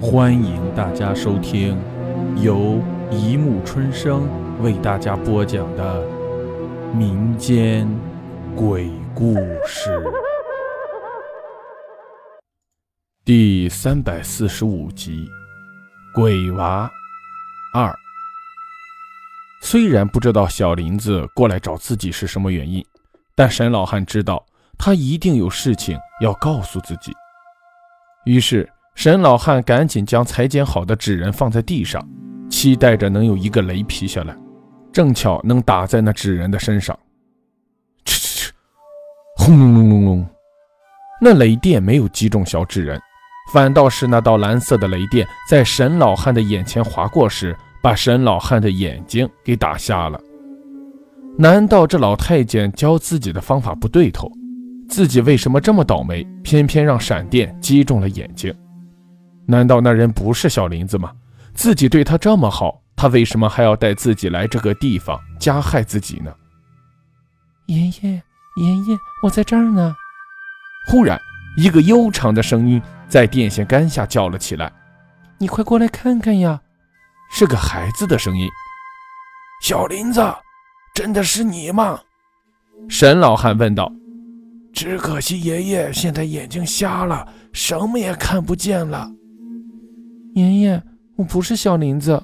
欢迎大家收听由一木春生为大家播讲的民间鬼故事第三百四十五集《鬼娃二》。虽然不知道小林子过来找自己是什么原因，但沈老汉知道他一定有事情要告诉自己，于是。沈老汉赶紧将裁剪好的纸人放在地上，期待着能有一个雷劈下来，正巧能打在那纸人的身上。哧哧哧，轰隆隆隆隆，那雷电没有击中小纸人，反倒是那道蓝色的雷电在沈老汉的眼前划过时，把沈老汉的眼睛给打瞎了。难道这老太监教自己的方法不对头？自己为什么这么倒霉，偏偏让闪电击中了眼睛？难道那人不是小林子吗？自己对他这么好，他为什么还要带自己来这个地方加害自己呢？爷爷，爷爷，我在这儿呢。忽然，一个悠长的声音在电线杆下叫了起来：“你快过来看看呀！”是个孩子的声音。小林子，真的是你吗？沈老汉问道。只可惜爷爷现在眼睛瞎了，什么也看不见了。爷爷，我不是小林子，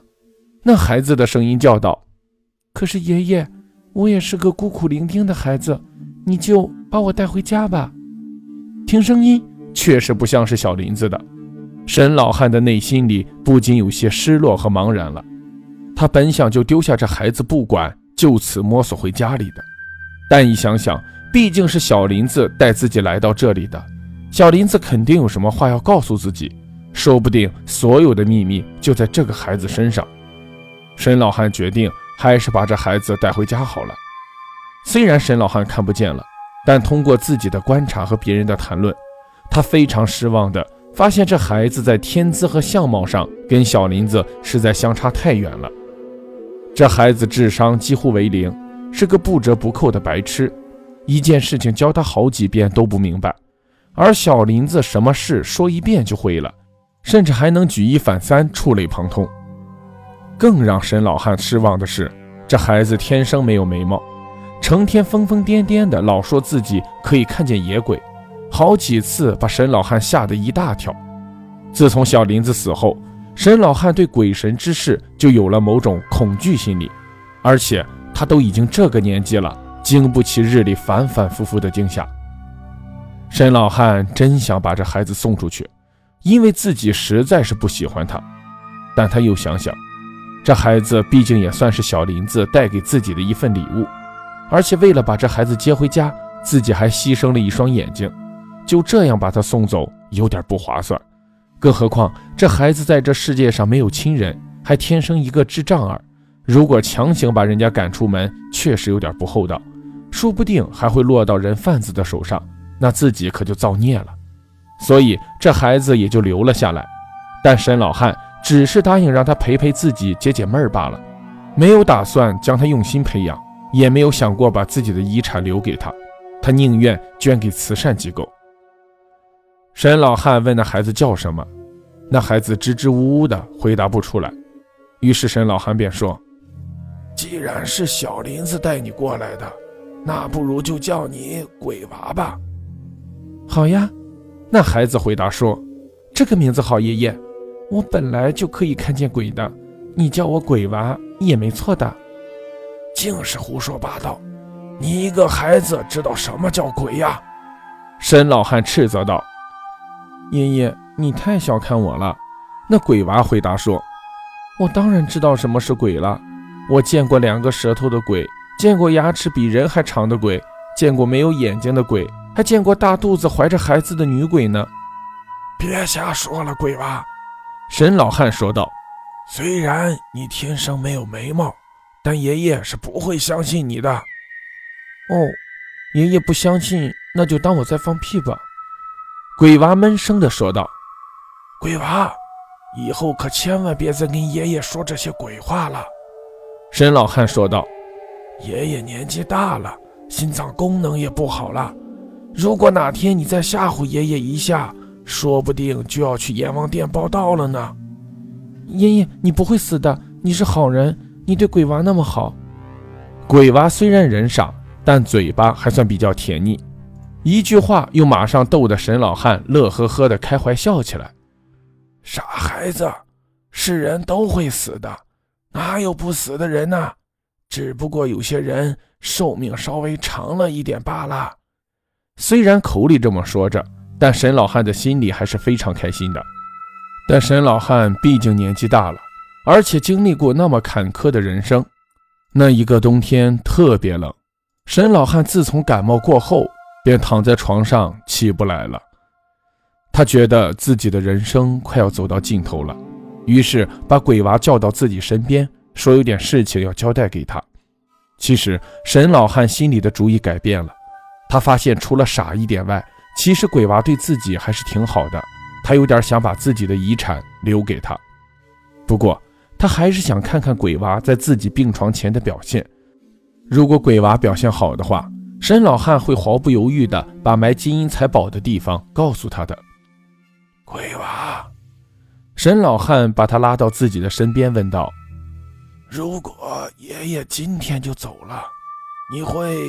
那孩子的声音叫道：“可是爷爷，我也是个孤苦伶仃的孩子，你就把我带回家吧。”听声音确实不像是小林子的，沈老汉的内心里不禁有些失落和茫然了。他本想就丢下这孩子不管，就此摸索回家里的，但一想想，毕竟是小林子带自己来到这里的，小林子肯定有什么话要告诉自己。说不定所有的秘密就在这个孩子身上。沈老汉决定还是把这孩子带回家好了。虽然沈老汉看不见了，但通过自己的观察和别人的谈论，他非常失望的发现这孩子在天资和相貌上跟小林子实在相差太远了。这孩子智商几乎为零，是个不折不扣的白痴，一件事情教他好几遍都不明白，而小林子什么事说一遍就会了。甚至还能举一反三，触类旁通。更让沈老汉失望的是，这孩子天生没有眉毛，成天疯疯癫癫的，老说自己可以看见野鬼，好几次把沈老汉吓得一大跳。自从小林子死后，沈老汉对鬼神之事就有了某种恐惧心理，而且他都已经这个年纪了，经不起日里反反复复的惊吓。沈老汉真想把这孩子送出去。因为自己实在是不喜欢他，但他又想想，这孩子毕竟也算是小林子带给自己的一份礼物，而且为了把这孩子接回家，自己还牺牲了一双眼睛，就这样把他送走，有点不划算。更何况这孩子在这世界上没有亲人，还天生一个智障儿，如果强行把人家赶出门，确实有点不厚道，说不定还会落到人贩子的手上，那自己可就造孽了。所以这孩子也就留了下来，但沈老汉只是答应让他陪陪自己解解闷儿罢了，没有打算将他用心培养，也没有想过把自己的遗产留给他，他宁愿捐给慈善机构。沈老汉问那孩子叫什么，那孩子支支吾吾的回答不出来，于是沈老汉便说：“既然是小林子带你过来的，那不如就叫你鬼娃吧。”好呀。那孩子回答说：“这个名字好，爷爷，我本来就可以看见鬼的，你叫我鬼娃也没错的。”净是胡说八道！你一个孩子知道什么叫鬼呀？沈老汉斥责道：“爷爷，你太小看我了。”那鬼娃回答说：“我当然知道什么是鬼了，我见过两个舌头的鬼，见过牙齿比人还长的鬼，见过没有眼睛的鬼。”还见过大肚子怀着孩子的女鬼呢！别瞎说了，鬼娃。”沈老汉说道，“虽然你天生没有眉毛，但爷爷是不会相信你的。”“哦，爷爷不相信，那就当我在放屁吧。”鬼娃闷声的说道。“鬼娃，以后可千万别再跟爷爷说这些鬼话了。”沈老汉说道，“爷爷年纪大了，心脏功能也不好了。”如果哪天你再吓唬爷爷一下，说不定就要去阎王殿报道了呢。爷爷，你不会死的，你是好人，你对鬼娃那么好。鬼娃虽然人傻，但嘴巴还算比较甜腻，一句话又马上逗得沈老汉乐呵呵的开怀笑起来。傻孩子，是人都会死的，哪有不死的人呢？只不过有些人寿命稍微长了一点罢了。虽然口里这么说着，但沈老汉的心里还是非常开心的。但沈老汉毕竟年纪大了，而且经历过那么坎坷的人生。那一个冬天特别冷，沈老汉自从感冒过后，便躺在床上起不来了。他觉得自己的人生快要走到尽头了，于是把鬼娃叫到自己身边，说有点事情要交代给他。其实沈老汉心里的主意改变了，他发现除了傻一点外，其实鬼娃对自己还是挺好的。他有点想把自己的遗产留给他，不过他还是想看看鬼娃在自己病床前的表现。如果鬼娃表现好的话，沈老汉会毫不犹豫地把埋金银财宝的地方告诉他的。鬼娃，沈老汉把他拉到自己的身边，问道：“如果爷爷今天就走了，你会